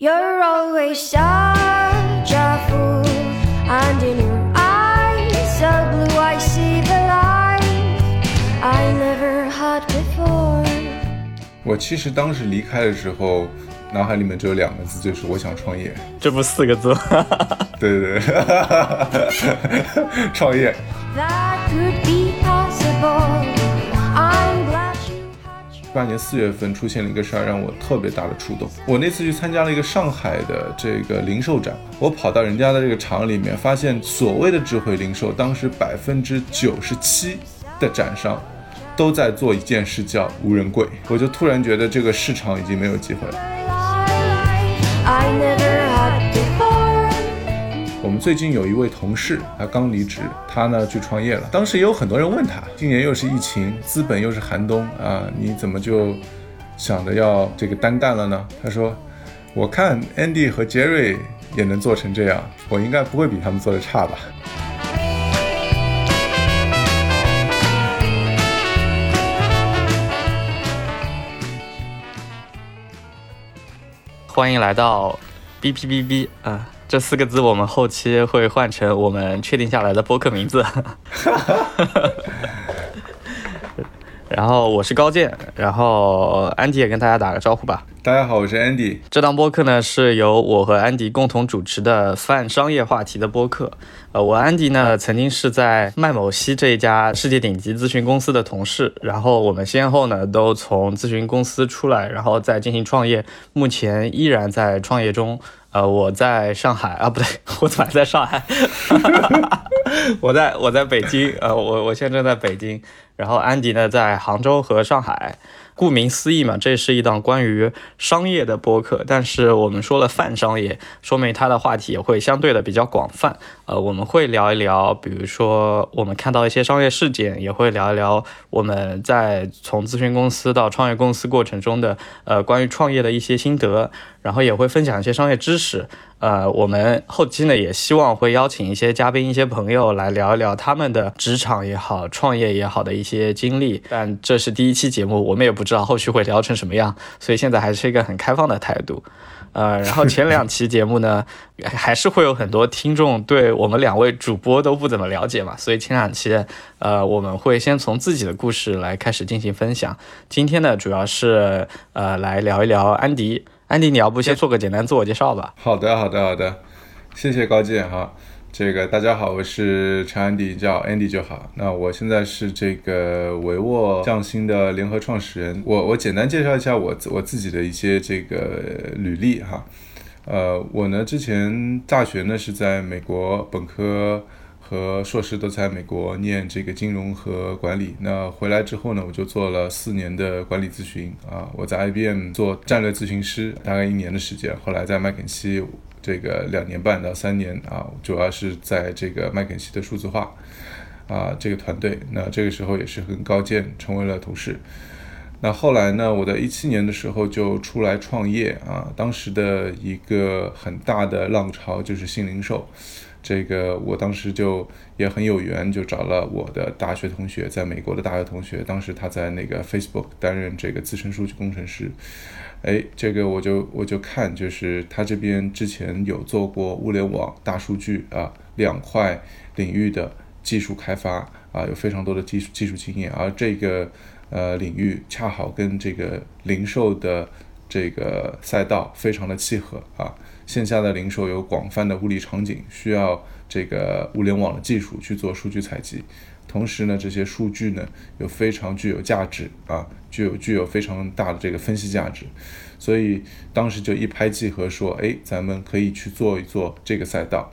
You're always such a fool, and in your eyes so blue I see the light I never had before. 我其实当时离开的时候，脑海里面只有两个字，就是我想创业。这不四个字吗？对对对，创业。八年四月份出现了一个事儿，让我特别大的触动。我那次去参加了一个上海的这个零售展，我跑到人家的这个厂里面，发现所谓的智慧零售，当时百分之九十七的展商都在做一件事，叫无人柜。我就突然觉得这个市场已经没有机会了。我们最近有一位同事，他刚离职，他呢去创业了。当时也有很多人问他，今年又是疫情，资本又是寒冬啊，你怎么就想着要这个单干了呢？他说，我看 Andy 和 Jerry 也能做成这样，我应该不会比他们做的差吧。欢迎来到 B P B B 啊，这四个字我们后期会换成我们确定下来的播客名字。然后我是高健，然后安迪也跟大家打个招呼吧。大家好，我是 Andy。这档播客呢是由我和安迪共同主持的泛商业话题的播客。呃，我安迪呢曾经是在麦某西这一家世界顶级咨询公司的同事，然后我们先后呢都从咨询公司出来，然后再进行创业，目前依然在创业中。呃，我在上海啊，不对，我怎么还在上海？我在我在北京，呃，我我现在正在北京，然后安迪呢在杭州和上海。顾名思义嘛，这是一档关于商业的播客，但是我们说了泛商业，说明它的话题也会相对的比较广泛。呃，我们会聊一聊，比如说我们看到一些商业事件，也会聊一聊我们在从咨询公司到创业公司过程中的呃关于创业的一些心得，然后也会分享一些商业知识。呃，我们后期呢也希望会邀请一些嘉宾、一些朋友来聊一聊他们的职场也好、创业也好的一些经历。但这是第一期节目，我们也不知道后续会聊成什么样，所以现在还是一个很开放的态度。呃，然后前两期节目呢，还是会有很多听众对我们两位主播都不怎么了解嘛，所以前两期呃我们会先从自己的故事来开始进行分享。今天呢，主要是呃来聊一聊安迪。安迪，你要不先做个简单自我介绍吧？好的，好的，好的，谢谢高健哈。这个大家好，我是陈安迪，叫 Andy 就好。那我现在是这个维沃匠心的联合创始人。我我简单介绍一下我我自己的一些这个履历哈。呃，我呢之前大学呢是在美国本科和硕士都在美国念这个金融和管理。那回来之后呢，我就做了四年的管理咨询啊。我在 IBM 做战略咨询师，大概一年的时间。后来在麦肯锡这个两年半到三年啊，主要是在这个麦肯锡的数字化啊这个团队。那这个时候也是跟高健成为了同事。那后来呢，我在一七年的时候就出来创业啊，当时的一个很大的浪潮就是新零售。这个我当时就也很有缘，就找了我的大学同学，在美国的大学同学，当时他在那个 Facebook 担任这个资深数据工程师。哎，这个我就我就看，就是他这边之前有做过物联网、大数据啊两块领域的技术开发啊，有非常多的技术技术经验，而这个呃领域恰好跟这个零售的这个赛道非常的契合啊。线下的零售有广泛的物理场景，需要这个物联网的技术去做数据采集。同时呢，这些数据呢又非常具有价值啊，具有具有非常大的这个分析价值。所以当时就一拍即合，说，哎，咱们可以去做一做这个赛道。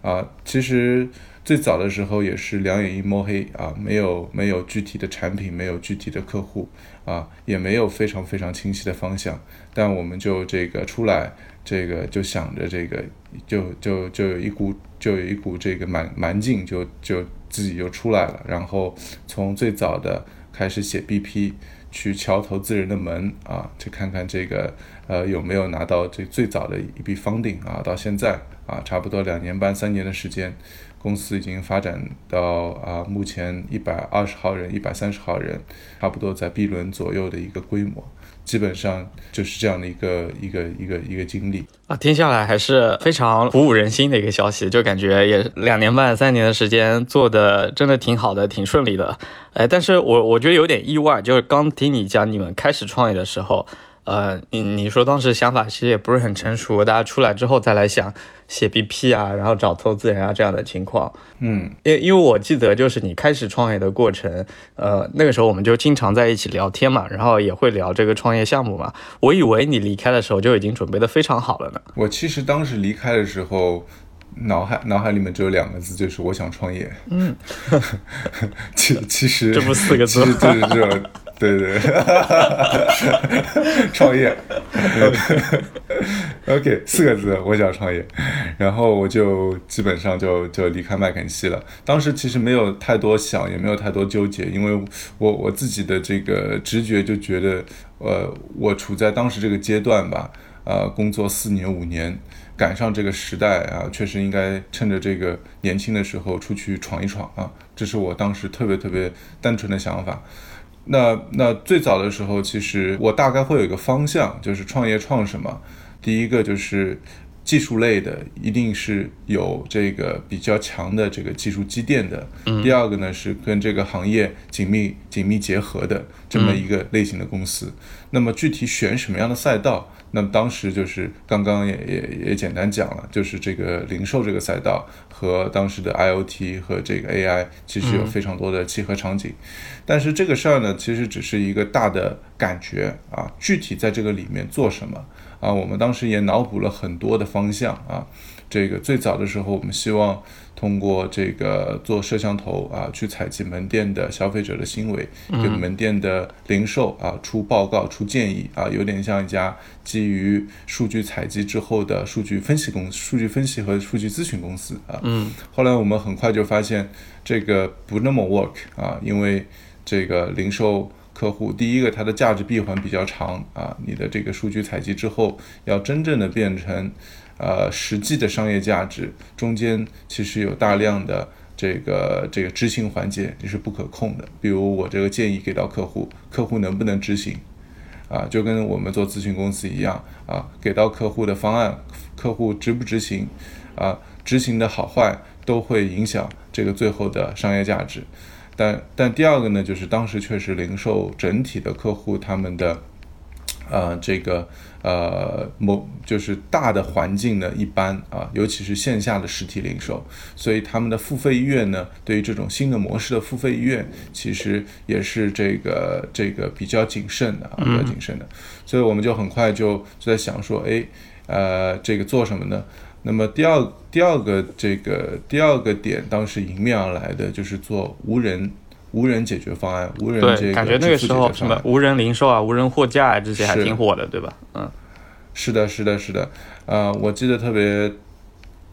啊，其实最早的时候也是两眼一摸黑啊，没有没有具体的产品，没有具体的客户啊，也没有非常非常清晰的方向。但我们就这个出来，这个就想着这个，就就就有一股就有一股这个蛮蛮劲，就就自己就出来了。然后从最早的开始写 BP，去敲投资人的门啊，去看看这个呃有没有拿到这最早的一笔 funding 啊，到现在啊差不多两年半三年的时间，公司已经发展到啊目前一百二十号人、一百三十号人，差不多在 B 轮左右的一个规模。基本上就是这样的一个一个一个一个经历啊，听下来还是非常鼓舞人心的一个消息，就感觉也两年半三年的时间做的真的挺好的，挺顺利的。哎，但是我我觉得有点意外，就是刚听你讲你们开始创业的时候。呃，你你说当时想法其实也不是很成熟，大家出来之后再来想写 BP 啊，然后找投资人啊这样的情况，嗯，因因为我记得就是你开始创业的过程，呃，那个时候我们就经常在一起聊天嘛，然后也会聊这个创业项目嘛。我以为你离开的时候就已经准备的非常好了呢。我其实当时离开的时候，脑海脑海里面只有两个字，就是我想创业。嗯，其其实这不四个字，其实就是这种。对对，创业。OK，四个字，我想创业。然后我就基本上就就离开麦肯锡了。当时其实没有太多想，也没有太多纠结，因为我我自己的这个直觉就觉得，呃，我处在当时这个阶段吧，呃，工作四年五年，赶上这个时代啊，确实应该趁着这个年轻的时候出去闯一闯啊。这是我当时特别特别单纯的想法。那那最早的时候，其实我大概会有一个方向，就是创业创什么。第一个就是技术类的，一定是有这个比较强的这个技术积淀的。第二个呢是跟这个行业紧密紧密结合的这么一个类型的公司。那么具体选什么样的赛道？那么当时就是刚刚也也也简单讲了，就是这个零售这个赛道和当时的 IOT 和这个 AI 其实有非常多的契合场景，但是这个事儿呢，其实只是一个大的感觉啊，具体在这个里面做什么啊，我们当时也脑补了很多的方向啊。这个最早的时候，我们希望通过这个做摄像头啊，去采集门店的消费者的行为，给门店的零售啊出报告、出建议啊，有点像一家基于数据采集之后的数据分析公司、数据分析和数据咨询公司啊。嗯。后来我们很快就发现这个不那么 work 啊，因为这个零售客户，第一个它的价值闭环比较长啊，你的这个数据采集之后，要真正的变成。呃，实际的商业价值中间其实有大量的这个这个执行环节你是不可控的。比如我这个建议给到客户，客户能不能执行？啊，就跟我们做咨询公司一样啊，给到客户的方案，客户执不执行？啊，执行的好坏都会影响这个最后的商业价值。但但第二个呢，就是当时确实零售整体的客户他们的。呃，这个呃，某就是大的环境呢，一般啊，尤其是线下的实体零售，所以他们的付费意愿呢，对于这种新的模式的付费意愿，其实也是这个这个比较谨慎的啊，比较谨慎的。所以我们就很快就就在想说，哎，呃，这个做什么呢？那么第二第二个这个第二个点，当时迎面而来的就是做无人。无人解决方案，无人这个感觉那个时候什么无人零售啊、无人货架啊这些还挺火的，对吧？嗯，是的，是的，是的。呃，我记得特别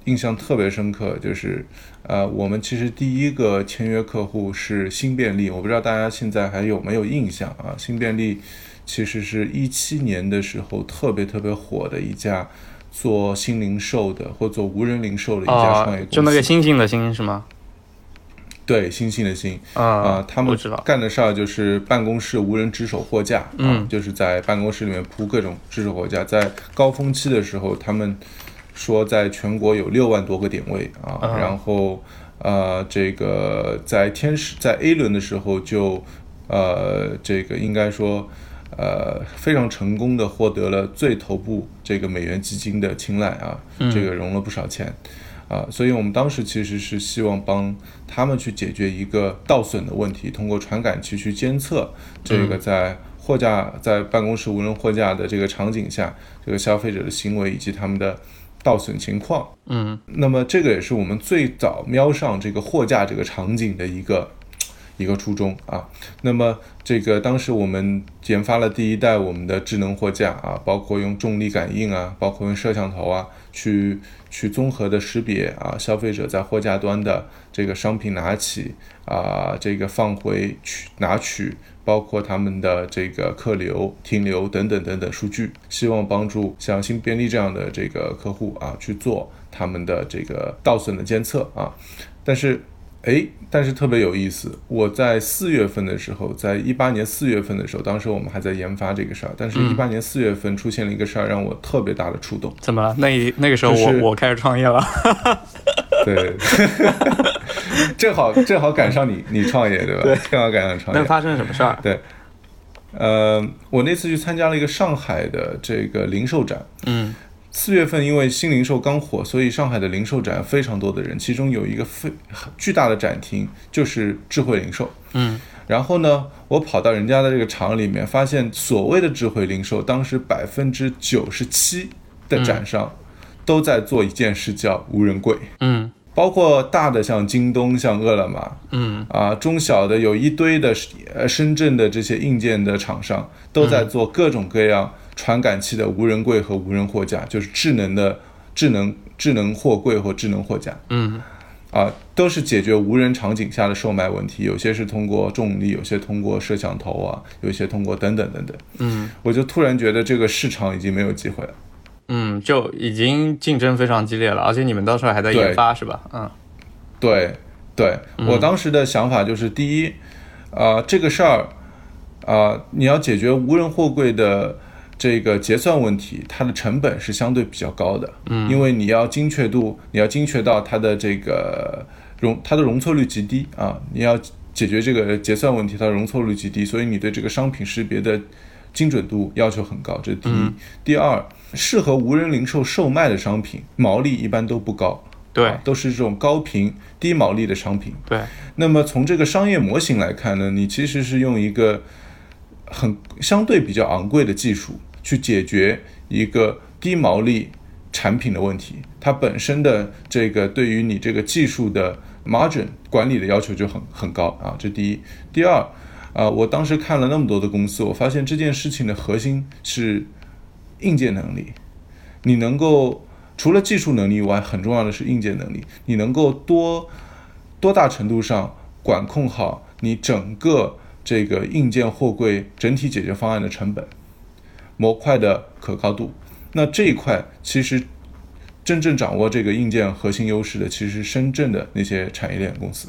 印象特别深刻，就是呃，我们其实第一个签约客户是新便利，我不知道大家现在还有没有印象啊？新便利其实是一七年的时候特别特别火的一家做新零售的或做无人零售的一家创业公司，就那个星星的星是吗？对，星星的星啊，他们干的事儿就是办公室无人值守货架，嗯，就是在办公室里面铺各种值守货架。在高峰期的时候，他们说在全国有六万多个点位啊，然后呃，这个在天使在 A 轮的时候就呃，这个应该说呃非常成功的获得了最头部这个美元基金的青睐啊，这个融了不少钱。啊，所以我们当时其实是希望帮他们去解决一个盗损的问题，通过传感器去监测这个在货架在办公室无人货架的这个场景下，这个消费者的行为以及他们的盗损情况。嗯，那么这个也是我们最早瞄上这个货架这个场景的一个一个初衷啊。那么这个当时我们研发了第一代我们的智能货架啊，包括用重力感应啊，包括用摄像头啊去。去综合的识别啊，消费者在货架端的这个商品拿起啊，这个放回取拿取，包括他们的这个客流、停留等等等等数据，希望帮助像新便利这样的这个客户啊去做他们的这个盗损的监测啊。但是哎，但是特别有意思，我在四月份的时候，在一八年四月份的时候，当时我们还在研发这个事儿，但是一八年四月份出现了一个事儿，让我特别大的触动。怎么了？那那个时候我、就是我开始创业了。对，正好正好赶上你你创业对吧？对正好赶上创业。那发生了什么事儿？对，呃，我那次去参加了一个上海的这个零售展。嗯四月份因为新零售刚火，所以上海的零售展非常多的人，其中有一个非巨大的展厅就是智慧零售。嗯然后呢，我跑到人家的这个厂里面，发现所谓的智慧零售，当时百分之九十七的展商都在做一件事，叫无人柜。嗯包括大的像京东、像饿了么，嗯啊，中小的有一堆的呃深圳的这些硬件的厂商都在做各种各样传感器的无人柜和无人货架，就是智能的智能智能货柜和智能货架嗯啊，都是解决无人场景下的售卖问题。有些是通过重力，有些通过摄像头啊，有些通过等等等等。嗯我就突然觉得这个市场已经没有机会了。嗯，就已经竞争非常激烈了，而且你们到时候还在研发是吧？嗯对，对我当时的想法就是，第一，啊、这个事儿，啊、你要解决无人货柜的这个结算问题，它的成本是相对比较高的，嗯，因为你要精确度，你要精确到它的这个容，它的容错率极低啊，你要解决这个结算问题，它的容错率极低，所以你对这个商品识别的精准度要求很高，这是第一。第二，适合无人零售售卖的商品，毛利一般都不高。对啊都是这种高频低毛利的商品。对，那么从这个商业模型来看呢，你其实是用一个很相对比较昂贵的技术去解决一个低毛利产品的问题，它本身的这个对于你这个技术的 margin 管理的要求就很很高啊，这第一。第二，啊、我当时看了那么多的公司，我发现这件事情的核心是硬件能力，你能够除了技术能力以外，很重要的是硬件能力，你能够多多大程度上管控好你整个这个硬件货柜整体解决方案的成本、模块的可靠度。那这一块其实真正掌握这个硬件核心优势的，其实是深圳的那些产业链公司，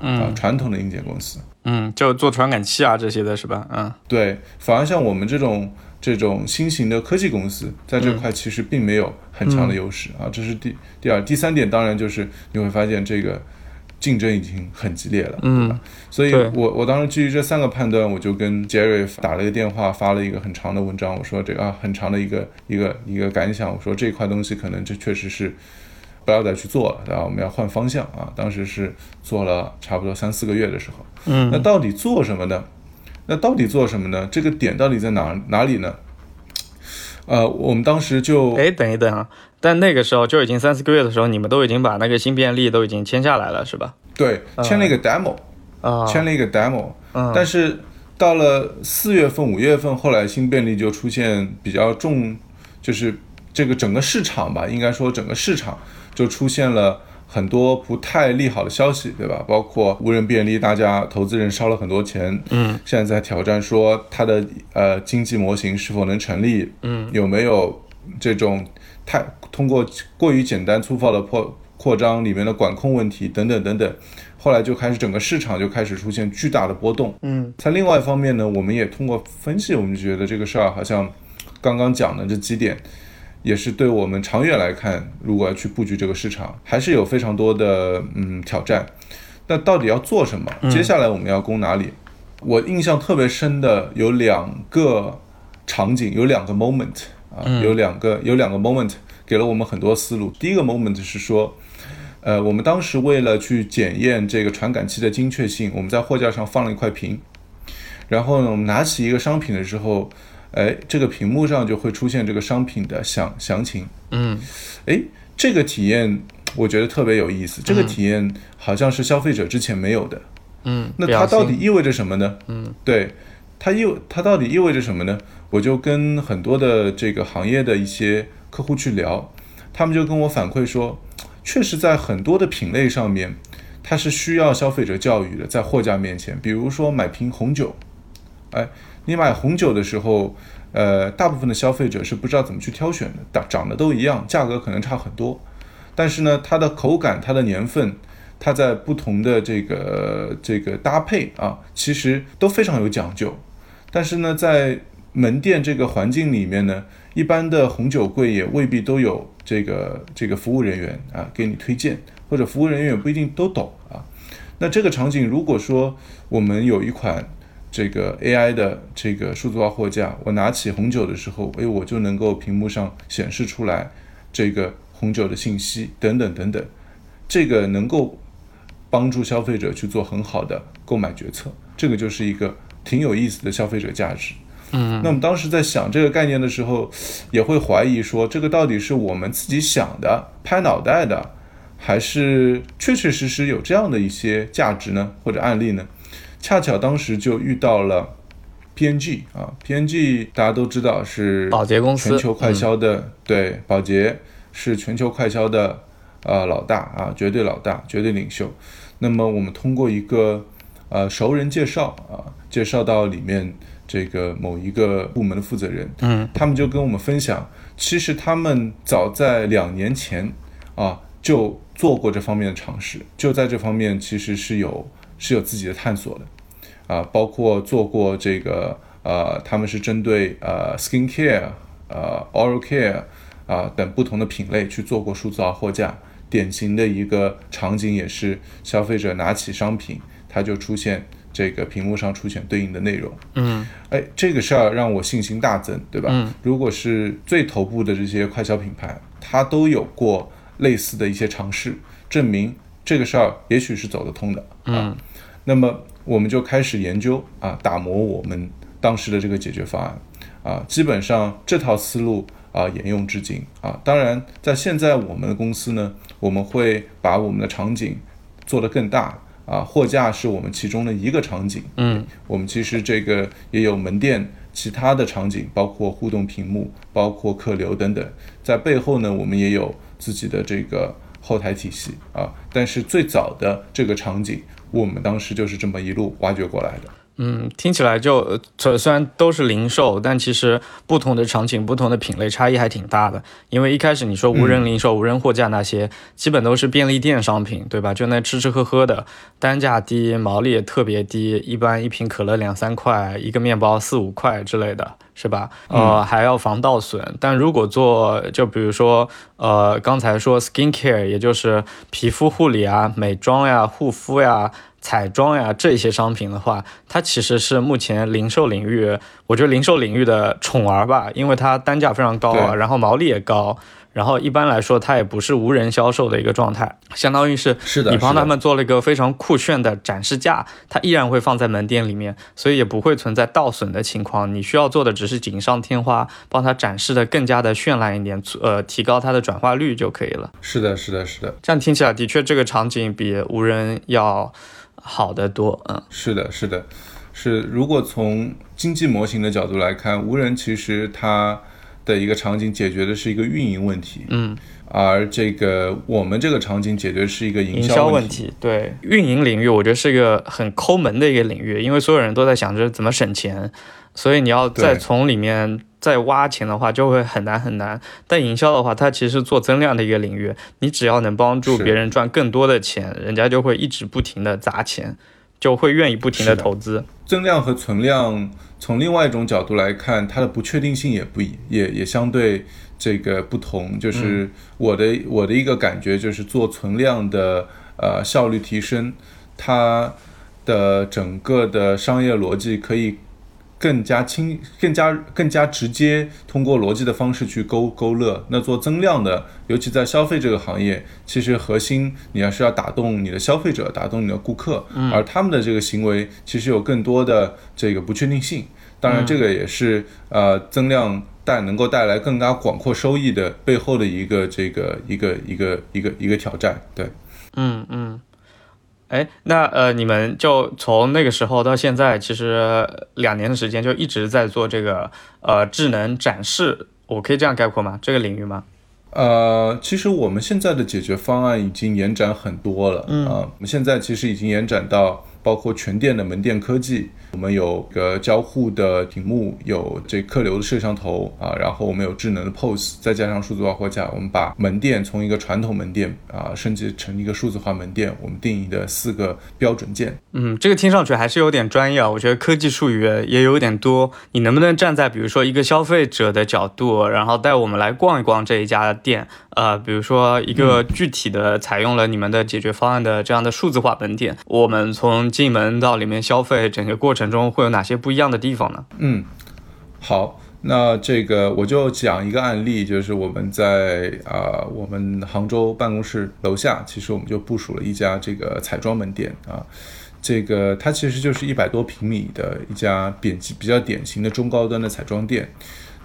啊，传统的硬件公司。嗯，就做传感器啊这些的是吧？嗯对，反而像我们这种这种新型的科技公司，在这块其实并没有很强的优势、啊。这是第第二、第三点，当然就是你会发现这个竞争已经很激烈了，对吧？所以我我当时基于这三个判断，我就跟 Jerry 打了一个电话，发了一个很长的文章，我说这个啊很长的一个一个一个感想，我说这块东西可能这确实是。不要再去做了，然后？我们要换方向啊！当时是做了差不多三四个月的时候，嗯那到底做什么呢？那到底做什么呢？这个点到底在哪哪里呢？呃，我们当时就哎，等一等啊！但那个时候就已经三四个月的时候，你们都已经把那个新便利都已经签下来了，是吧？对签了一个 demo，、啊，签了一个 demo，、嗯但是到了四月份、五月份，后来新便利就出现比较重，就是这个整个市场吧，应该说整个市场就出现了。很多不太利好的消息，对吧？包括无人便利，大家投资人烧了很多钱，嗯，现在在挑战说它的呃经济模型是否能成立，嗯，有没有这种太通过过于简单粗暴的扩扩张里面的管控问题等等等等，后来就开始整个市场就开始出现巨大的波动。嗯，在另外一方面呢，我们也通过分析，我们就觉得这个事儿好像刚刚讲的这几点，也是对我们长远来看，如果要去布局这个市场，还是有非常多的嗯挑战。那到底要做什么？接下来我们要攻哪里？我印象特别深的有两个场景，有两个 moment 啊，有两个有两个 moment 给了我们很多思路。第一个 moment 是说，呃，我们当时为了去检验这个传感器的精确性，我们在货架上放了一块屏，然后呢，我们拿起一个商品的时候，哎，这个屏幕上就会出现这个商品的详详情。嗯哎，这个体验我觉得特别有意思，这个体验好像是消费者之前没有的。嗯，那它到底意味着什么呢？嗯，对，它意它到底意味着什么呢？我就跟很多的这个行业的一些客户去聊，他们就跟我反馈说，确实在很多的品类上面，它是需要消费者教育的，在货架面前，比如说买瓶红酒，哎，你买红酒的时候，呃，大部分的消费者是不知道怎么去挑选的，长长得都一样，价格可能差很多，但是呢，它的口感、它的年份、它在不同的这个这个搭配啊，其实都非常有讲究。但是呢，在门店这个环境里面呢，一般的红酒柜也未必都有这个这个服务人员啊给你推荐，或者服务人员也不一定都懂啊。那这个场景，如果说我们有一款这个 AI 的这个数字化货架，我拿起红酒的时候，哎，我就能够屏幕上显示出来这个红酒的信息等等等等，这个能够帮助消费者去做很好的购买决策，这个就是一个挺有意思的消费者价值。嗯，那我们当时在想这个概念的时候，也会怀疑说，这个到底是我们自己想的、拍脑袋的，还是确确实实有这样的一些价值呢，或者案例呢？恰巧当时就遇到了 PNG 啊，PNG 大家都知道是保洁公司全球快销的，对，保洁是全球快销的呃老大啊，绝对老大，绝对领袖。那么我们通过一个呃熟人介绍啊，介绍到里面这个某一个部门的负责人，嗯，他们就跟我们分享，其实他们早在两年前啊就做过这方面的尝试，就在这方面其实是有是有自己的探索的。啊，包括做过这个呃，他们是针对呃 skin care、呃 oral care 啊等不同的品类去做过数字化货架。典型的一个场景也是消费者拿起商品，它就出现这个屏幕上出现对应的内容。嗯，哎，这个事儿让我信心大增，对吧？嗯，如果是最头部的这些快消品牌，它都有过类似的一些尝试，证明这个事儿也许是走得通的。啊嗯，那么我们就开始研究啊，打磨我们当时的这个解决方案啊，基本上这套思路啊沿用至今啊。当然，在现在我们的公司呢，我们会把我们的场景做得更大啊，货架是我们其中的一个场景。嗯，我们其实这个也有门店其他的场景，包括互动屏幕，包括客流等等，在背后呢，我们也有自己的这个后台体系啊。但是最早的这个场景，我们当时就是这么一路挖掘过来的。嗯，听起来就虽然都是零售，但其实不同的场景、不同的品类差异还挺大的。因为一开始你说无人零售、无人货架那些，基本都是便利店商品，对吧？就那吃吃喝喝的，单价低，毛利也特别低，一般一瓶可乐两三块，一个面包四五块之类的，是吧？呃，还要防盗损。但如果做，就比如说，呃，刚才说 skin care，也就是皮肤护理啊、美妆呀、护肤呀。彩妆呀这些商品的话，它其实是目前零售领域，我觉得零售领域的宠儿吧，因为它单价非常高啊，然后毛利也高，然后一般来说它也不是无人销售的一个状态，相当于是是的你帮他们做了一个非常酷炫的展示架，它依然会放在门店里面，所以也不会存在盗损的情况。你需要做的只是锦上添花，帮它展示的更加的绚烂一点，呃，提高它的转化率就可以了。是的，是的，是的，这样听起来的确这个场景比无人要好得多，嗯。是的，是的，是。如果从经济模型的角度来看，无人其实它的一个场景解决的是一个运营问题，嗯，而这个我们这个场景解决是一个营营销问题，对。运营领域，我觉得是一个很抠门的一个领域，因为所有人都在想着怎么省钱，所以你要再从里面再挖钱的话，就会很难很难。但营销的话，它其实是做增量的一个领域，你只要能帮助别人赚更多的钱，人家就会一直不停的砸钱，就会愿意不停的。投资。增量和存量，从另外一种角度来看，它的不确定性也不一，也也相对这个不同。就是我的、我的一个感觉，就是做存量的呃效率提升，它的整个的商业逻辑可以更加清、更加更加直接，通过逻辑的方式去勾勾勒。那做增量的，尤其在消费这个行业，其实核心你要是要打动你的消费者，打动你的顾客，而他们的这个行为其实有更多的这个不确定性。当然，这个也是呃增量带能够带来更加广阔收益的背后的一个这个一个一个一个一个挑战。对。嗯嗯，哎，那呃，你们就从那个时候到现在，其实两年的时间就一直在做这个呃智能展示，我可以这样概括吗？这个领域吗？呃，其实我们现在的解决方案已经延展很多了，嗯啊，我们现在其实已经延展到包括全店的门店科技。我们有个交互的屏幕，有这客流的摄像头啊，然后我们有智能的 POS，再加上数字化货架，我们把门店从一个传统门店啊升级成一个数字化门店。我们定义的四个标准件。嗯，这个听上去还是有点专业啊，我觉得科技术语也有点多。你能不能站在比如说一个消费者的角度，然后带我们来逛一逛这一家店？呃，比如说一个具体的采用了你们的解决方案的这样的数字化门店，我们从进门到里面消费，整个过程中会有哪些不一样的地方呢？嗯，好，那这个我就讲一个案例，就是我们在啊我们杭州办公室楼下，其实我们就部署了一家这个彩妆门店啊，这个它其实就是一百多平米的一家典比较典型的中高端的彩妆店，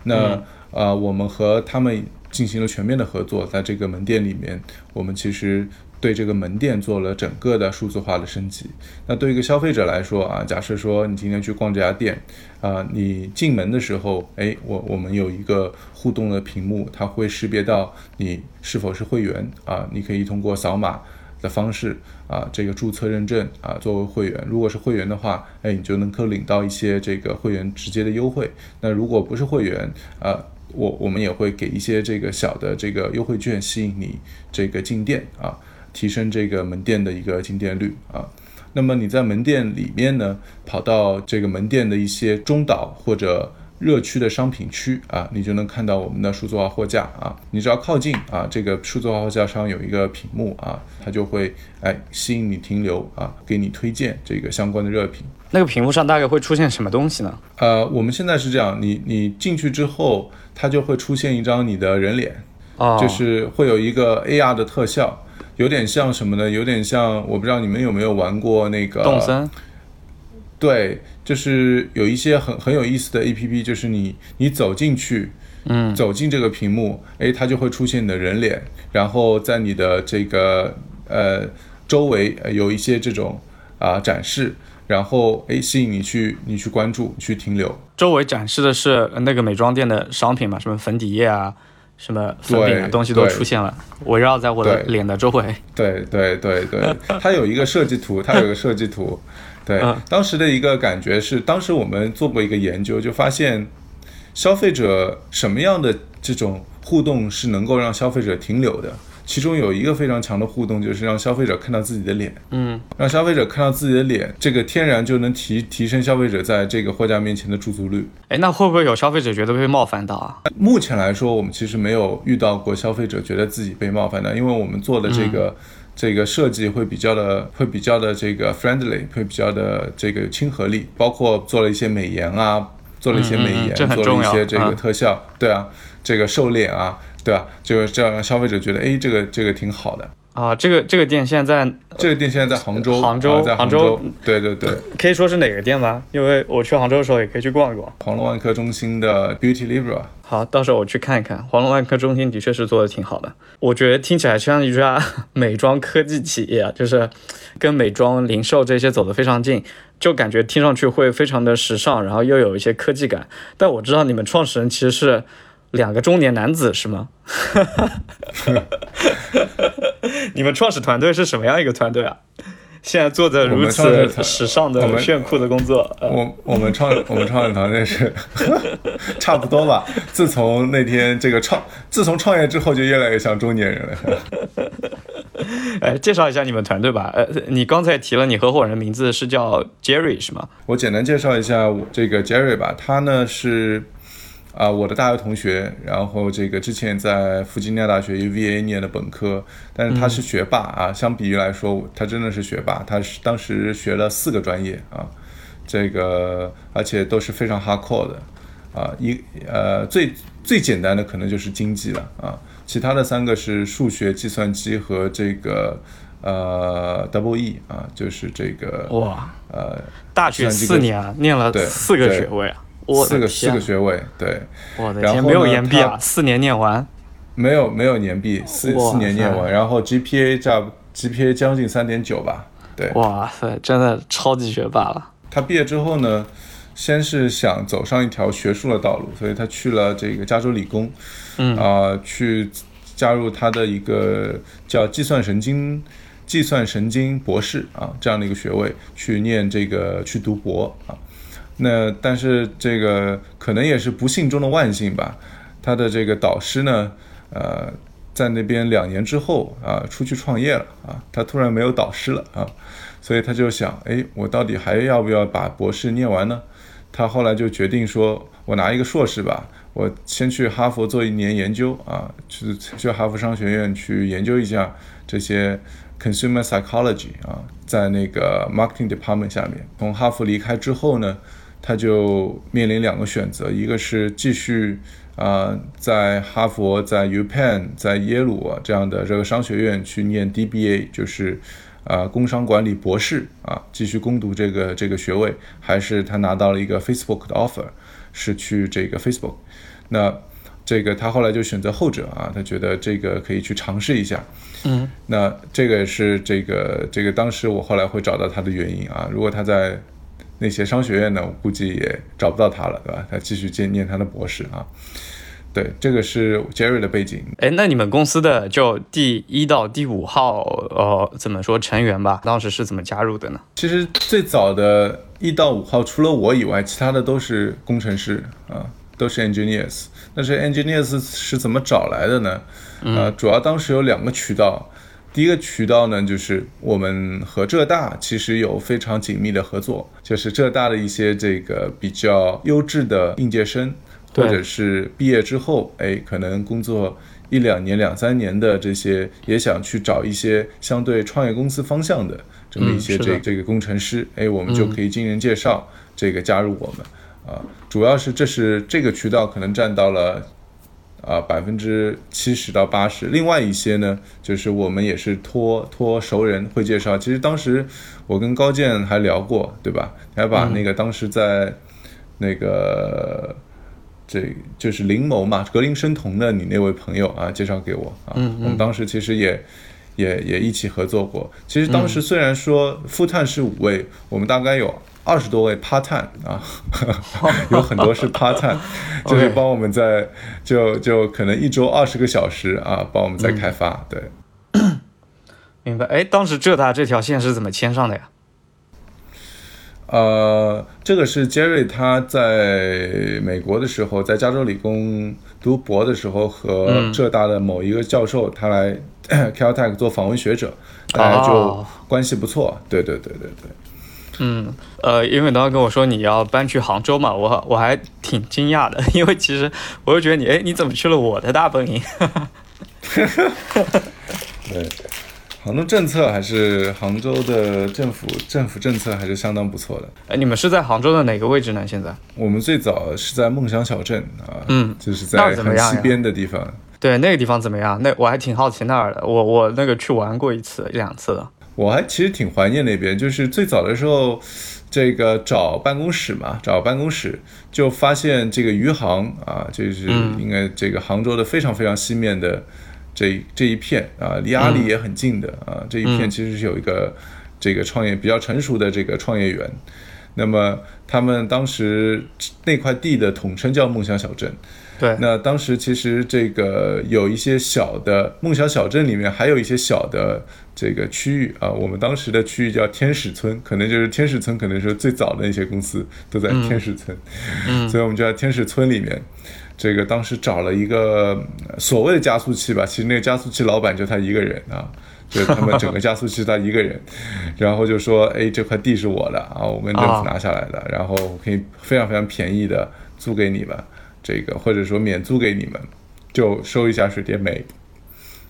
那啊我们和他们。进行了全面的合作，在这个门店里面，我们其实对这个门店做了整个的数字化的升级。那对于一个消费者来说啊，假设说你今天去逛这家店，啊，你进门的时候，哎，我我们有一个互动的屏幕，它会识别到你是否是会员啊，你可以通过扫码的方式啊，这个注册认证啊，作为会员。如果是会员的话，哎，你就能够领到一些这个会员直接的优惠。那如果不是会员啊，我我们也会给一些这个小的这个优惠券，吸引你这个进店啊，提升这个门店的一个进店率啊。那么你在门店里面呢，跑到这个门店的一些中岛或者热区的商品区啊，你就能看到我们的数字化货架啊。你只要靠近啊，这个数字化货架上有一个屏幕啊，它就会哎吸引你停留啊，给你推荐这个相关的热品。那个屏幕上大概会出现什么东西呢？呃，我们现在是这样，你你进去之后，它就会出现一张你的人脸，哦，就是会有一个 AR 的特效，有点像什么呢？有点像，我不知道你们有没有玩过那个动森？对，就是有一些很很有意思的 APP，就是你你走进去，嗯，走进这个屏幕，哎，它就会出现你的人脸，然后在你的这个呃周围有一些这种啊展示。然后，哎，吸引你去，你去关注，去停留。周围展示的是那个美妆店的商品嘛，什么粉底液啊，什么粉饼的，东西都出现了，围绕在我的脸的周围。对对对对，它有一个设计图，它有一个设计图。对，当时的一个感觉是，当时我们做过一个研究，就发现消费者什么样的这种互动是能够让消费者停留的。其中有一个非常强的互动，就是让消费者看到自己的脸，嗯，让消费者看到自己的脸，这个天然就能提提升消费者在这个货架面前的驻足率。哎，那会不会有消费者觉得被冒犯到啊？目前来说，我们其实没有遇到过消费者觉得自己被冒犯的，因为我们做的这个这个设计会比较的会比较的这个 friendly，会比较的这个亲和力，包括做了一些美颜啊，做了一些美颜，做了一些这个特效，对啊，这个瘦脸啊。对吧？就是这样让消费者觉得，哎，这个这个挺好的啊。这个这个店现在在这个店现在在杭州，杭州，在杭州。对对对，可以说是哪个店吗？因为我去杭州的时候也可以去逛一逛。黄龙万科中心的 Beauty Libra。好，到时候我去看一看。黄龙万科中心的确是做的挺好的，我觉得听起来像一家 美妆科技企业，就是跟美妆零售这些走得非常近，就感觉听上去会非常的时尚，然后又有一些科技感。但我知道你们创始人其实是。两个中年男子是吗？你们创始团队是什么样一个团队啊？现在做的如此时尚的炫酷的工作。我我们创我们创始团队是 差不多吧。自从那天这个创，自从创业之后就越来越像中年人了。哎，介绍一下你们团队吧。呃，你刚才提了你合伙人名字是叫 Jerry 是吗？我简单介绍一下我这个 Jerry 吧。他呢是。啊，我的大学同学，然后这个之前在弗吉尼亚大学 UVA 念的本科，但是他是学霸啊，相比于来说，他真的是学霸，他是当时学了四个专业啊，这个而且都是非常 hardcore 的啊，一呃最最简单的可能就是经济了啊，其他的三个是数学、计算机和这个呃 double E 啊，就是这个哇呃大学四年啊，念了四个学位啊。四个四个学位，对，我的天，没有延毕啊，四年念完，没有没有年毕，四四年念完，然后 GPA 差 GPA 将近三点九吧，对，哇塞，真的超级学霸了。他毕业之后呢，先是想走上一条学术的道路，所以他去了这个加州理工，嗯啊，去加入他的一个叫计算神经计算神经博士啊这样的一个学位去念这个去读博啊。那但是这个可能也是不幸中的万幸吧，他的这个导师呢，呃，在那边两年之后啊，出去创业了啊，他突然没有导师了啊，所以他就想，哎，我到底还要不要把博士念完呢？他后来就决定说，我拿一个硕士吧，我先去哈佛做一年研究啊，去去哈佛商学院去研究一下这些 consumer psychology 啊，在那个 marketing department 下面。从哈佛离开之后呢？他就面临两个选择，一个是继续啊在哈佛、在 U Penn、在耶鲁这样的这个商学院去念 DBA，就是啊工商管理博士啊，继续攻读这个这个学位，还是他拿到了一个 Facebook 的 offer，是去这个 Facebook。那这个他后来就选择后者啊，他觉得这个可以去尝试一下。嗯，那这个也是这个这个当时我后来会找到他的原因啊，如果他在。那些商学院呢，我估计也找不到他了，对吧？他继续接念他的博士啊。对，这个是 Jerry 的背景。哎，那你们公司的就第一到第五号，呃，怎么说成员吧？当时是怎么加入的呢？其实最早的一到五号，除了我以外，其他的都是工程师啊，都是 engineers。那这 engineers 是怎么找来的呢？呃，主要当时有两个渠道。第一个渠道呢，就是我们和浙大其实有非常紧密的合作，就是浙大的一些这个比较优质的应届生，或者是毕业之后，哎，可能工作一两年、两三年的这些，也想去找一些相对创业公司方向的这么一些这这个工程师，哎，我们就可以经人介绍这个加入我们啊，主要是这是这个渠道可能占到了。啊，百分之七十到八十。另外一些呢，就是我们也是托托熟人会介绍。其实当时我跟高健还聊过，对吧？还把那个当时在那个这就是林谋嘛，格林生酮的你那位朋友啊，介绍给我啊。嗯我们当时其实也也也一起合作过。其实当时虽然说负碳是五位，我们大概有。二十多位 part time 啊，有很多是 part time，就是帮我们在就就可能一周二十个小时啊，帮我们在开发。对，明白。哎，当时浙大这条线是怎么牵上的呀？呃，这个是 Jerry 他在美国的时候，在加州理工读博的时候，和浙大的某一个教授他来 Caltech 做访问学者，大家就关系不错。对对对对对。嗯，呃，因为当时跟我说你要搬去杭州嘛，我我还挺惊讶的，因为其实我就觉得你，哎，你怎么去了我的大本营？对，杭州政策还是杭州的政府政府政策还是相当不错的。哎，你们是在杭州的哪个位置呢？现在？我们最早是在梦想小镇啊，嗯，就是在很西边的地方。对，那个地方怎么样？那我还挺好奇那儿的，我我那个去玩过一次一两次的。我还其实挺怀念那边，就是最早的时候，这个找办公室嘛，找办公室就发现这个余杭啊，就是应该这个杭州的非常非常西面的这这一片啊，离阿里也很近的啊，这一片其实是有一个这个创业比较成熟的这个创业园，那么他们当时那块地的统称叫梦想小镇。对，那当时其实这个有一些小的梦想小镇里面，还有一些小的这个区域啊。我们当时的区域叫天使村，可能就是天使村，可能是最早的那些公司都在天使村。嗯，所以我们就在天使村里面，这个当时找了一个所谓的加速器吧，其实那个加速器老板就他一个人啊，就是他们整个加速器他一个人，然后就说，哎，这块地是我的啊，我跟政府拿下来的，然后可以非常非常便宜的租给你们。这个或者说免租给你们，就收一下水电煤，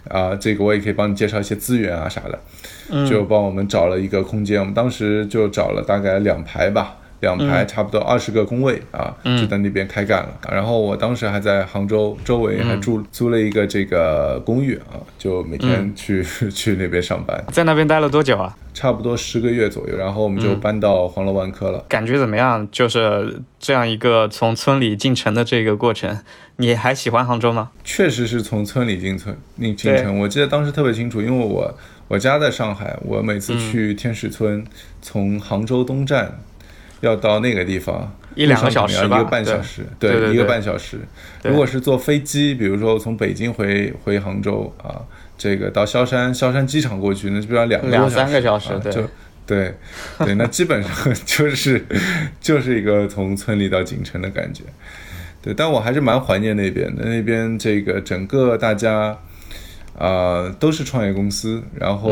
啊，这个我也可以帮你介绍一些资源啊啥的，就帮我们找了一个空间，我们当时就找了大概两排吧。两排差不多二十个工位啊，就在那边开干了。然后我当时还在杭州周围还住租了一个这个公寓啊，就每天去 去那边上班。在那边待了多久啊？差不多十个月左右。然后我们就搬到黄楼万科了。感觉怎么样？就是这样一个从村里进城的这个过程，你还喜欢杭州吗？确实是从村里进村，进进城。我记得当时特别清楚，因为我我家在上海，我每次去天使村，从杭州东站。要到那个地方，一两个小时吧，一个半小时，对，一个半小时。如果是坐飞机，比如说从北京回回杭州啊，这个到萧山萧山机场过去，那基本上两两三个小时，对，就对对，那基本上 就是就是一个从村里到锦城的感觉。对，但我还是蛮怀念那边的，那边这个整个大家啊都是创业公司，然后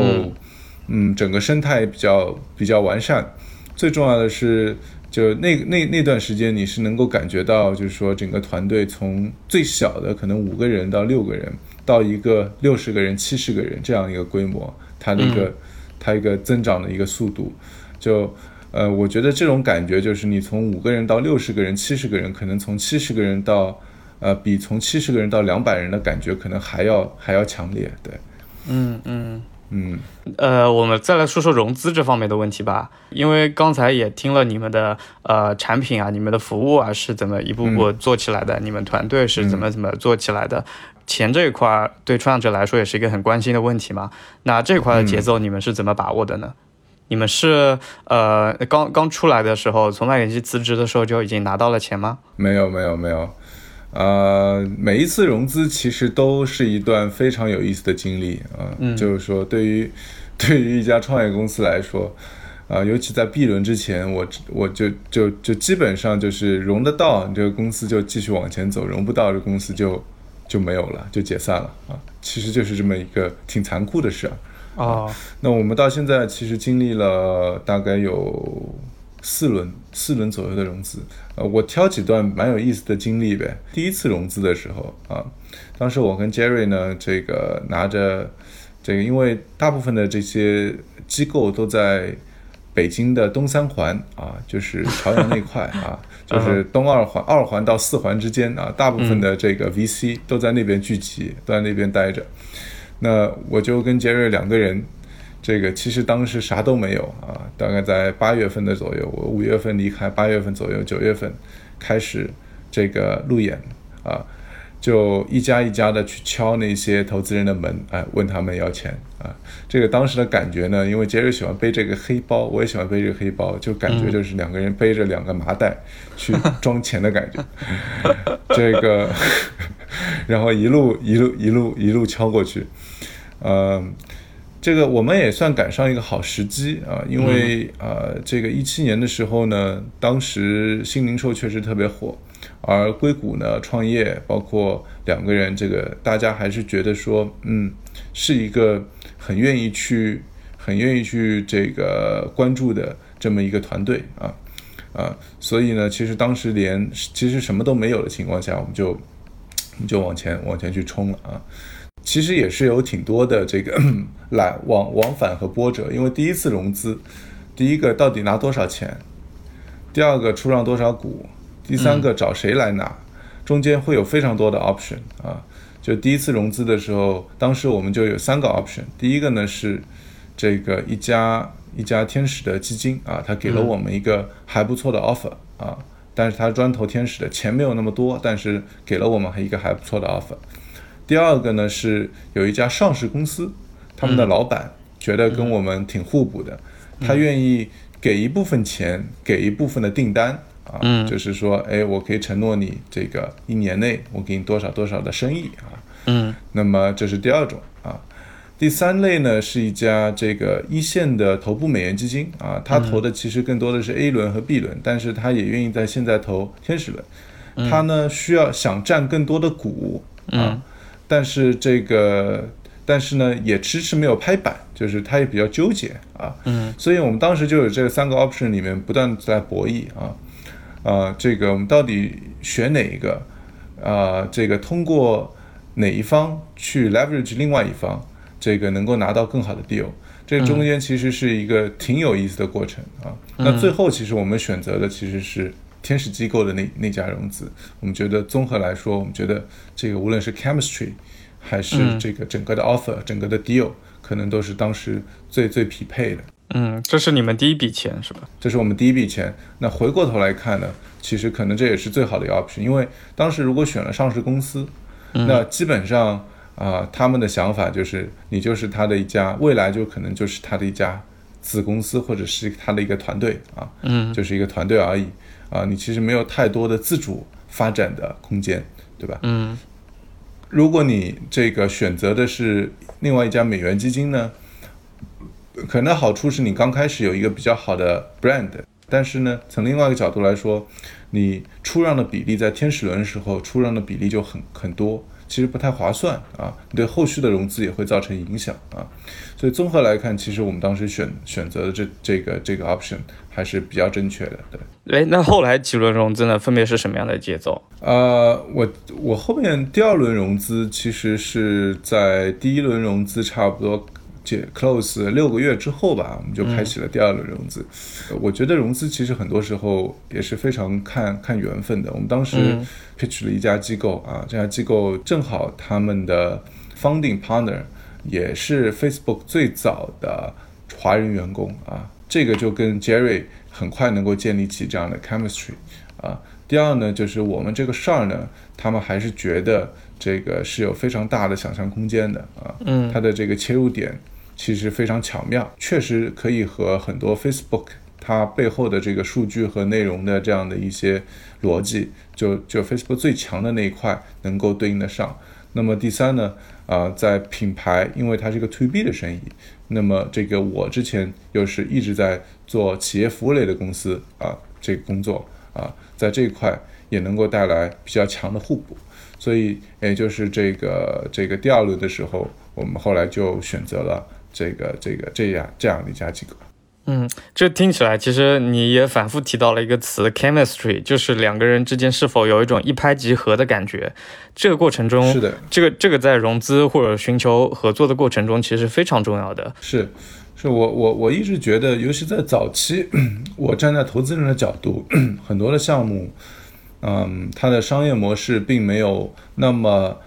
嗯，整个生态比较比较完善。最重要的是，就那那那段时间，你是能够感觉到，就是说整个团队从最小的可能五个人到六个人，到一个六十个人、七十个人这样一个规模，它的一个它一个增长的一个速度，就呃，我觉得这种感觉就是你从五个人到六十个人、七十个人，可能从七十个人到呃，比从七十个人到两百人的感觉可能还要还要强烈，对，嗯嗯。嗯，呃，我们再来说说融资这方面的问题吧。因为刚才也听了你们的呃产品啊，你们的服务啊是怎么一步步做起来的，你们团队是怎么怎么做起来的。钱这一块对创业者来说也是一个很关心的问题嘛。那这块的节奏你们是怎么把握的呢？你们是呃刚刚出来的时候，从麦肯锡辞职的时候就已经拿到了钱吗？没有，没有，没有。呃，每一次融资其实都是一段非常有意思的经历啊。嗯，就是说，对于 对于一家创业公司来说，啊，尤其在 B 轮之前，我我就就就基本上就是融得到，你这个公司就继续往前走；融不到，这公司就就没有了，就解散了啊。其实就是这么一个挺残酷的事儿啊。那我们到现在其实经历了大概有。四轮四轮左右的融资，呃，我挑几段蛮有意思的经历呗。第一次融资的时候啊，当时我跟 Jerry 呢，这个拿着这个，因为大部分的这些机构都在北京的东三环啊，就是朝阳那块啊，就是东二环二环到四环之间啊，大部分的这个 VC 都在那边聚集，都在那边待着。那我就跟 Jerry 两个人。这个其实当时啥都没有啊，大概在八月份的左右，我五月份离开，八月份左右，九月份开始这个路演啊，就一家一家的去敲那些投资人的门，哎，问他们要钱啊。这个当时的感觉呢，因为杰瑞喜欢背这个黑包，我也喜欢背这个黑包，就感觉就是两个人背着两个麻袋去装钱的感觉。这个，然后一路一路一路一路敲过去，嗯。这个我们也算赶上一个好时机啊，因为呃，这个一七年的时候呢，当时新零售确实特别火，而硅谷呢创业，包括两个人，这个大家还是觉得说，嗯，是一个很愿意去、很愿意去这个关注的这么一个团队啊啊，所以呢，其实当时连其实什么都没有的情况下，我们就我们就往前往前去冲了啊。其实也是有挺多的这个 来往往返和波折，因为第一次融资，第一个到底拿多少钱，第二个出让多少股，第三个找谁来拿，中间会有非常多的 option 啊。就第一次融资的时候，当时我们就有三个 option，第一个呢是这个一家一家天使的基金啊，他给了我们一个还不错的 offer 啊，但是他专投天使的钱没有那么多，但是给了我们一个还不错的 offer。第二个呢是有一家上市公司，他们的老板觉得跟我们挺互补的，他愿意给一部分钱，给一部分的订单啊，就是说，哎，我可以承诺你这个一年内我给你多少多少的生意啊，嗯，那么这是第二种啊，第三类呢是一家这个一线的头部美元基金啊，他投的其实更多的是 A 轮和 B 轮，但是他也愿意在现在投天使轮，他呢需要想占更多的股啊。但是这个，但是呢，也迟迟没有拍板，就是他也比较纠结啊。嗯，所以我们当时就有这三个 option 里面不断在博弈啊，啊，这个我们到底选哪一个？啊，这个通过哪一方去 leverage 另外一方，这个能够拿到更好的 deal？这中间其实是一个挺有意思的过程啊。那最后其实我们选择的其实是。天使机构的那那家融资，我们觉得综合来说，我们觉得这个无论是 chemistry，还是这个整个的 offer，整个的 deal，可能都是当时最最匹配的。嗯，这是你们第一笔钱是吧？这是我们第一笔钱。那回过头来看呢，其实可能这也是最好的 option，因为当时如果选了上市公司，那基本上啊，他们的想法就是你就是他的一家，未来就可能就是他的一家子公司或者是他的一个团队啊，嗯，就是一个团队而已。啊，你其实没有太多的自主发展的空间，对吧？嗯如果你这个选择的是另外一家美元基金呢，可能好处是你刚开始有一个比较好的 brand，但是呢，从另外一个角度来说，你出让的比例在天使轮的时候出让的比例就很很多，其实不太划算啊，对后续的融资也会造成影响啊。所以综合来看，其实我们当时选选择的这这个这个 option 还是比较正确的，对。哎，那后来几轮融资呢？分别是什么样的节奏？呃，我我后面第二轮融资其实是在第一轮融资差不多解 close 六个月之后吧，我们就开启了第二轮融资。呃我觉得融资其实很多时候也是非常看看缘分的。我们当时嗯 pitch 了一家机构啊，这家机构正好他们的 founding partner 也是 Facebook 最早的华人员工啊，这个就跟 Jerry 很快能够建立起这样的 chemistry 啊。第二呢，就是我们这个事儿呢，他们还是觉得这个是有非常大的想象空间的啊。嗯它的这个切入点其实非常巧妙，确实可以和很多 Facebook 它背后的这个数据和内容的这样的一些逻辑，就就 Facebook 最强的那一块能够对应得上。那么第三呢，啊、在品牌，因为它是一个 To B 的生意，那么这个我之前又是一直在做企业服务类的公司啊，这个工作啊，在这一块也能够带来比较强的互补。所以，也就是这个这个第二轮的时候，我们后来就选择了这个这个这样这样的一家机构。嗯，这听起来其实你也反复提到了一个词 chemistry，就是两个人之间是否有一种一拍即合的感觉。这个过程中，是的，这个这个在融资或者寻求合作的过程中，其实非常重要的。是，是我我我一直觉得，尤其在早期，我站在投资人的角度，很多的项目，嗯，它的商业模式并没有那么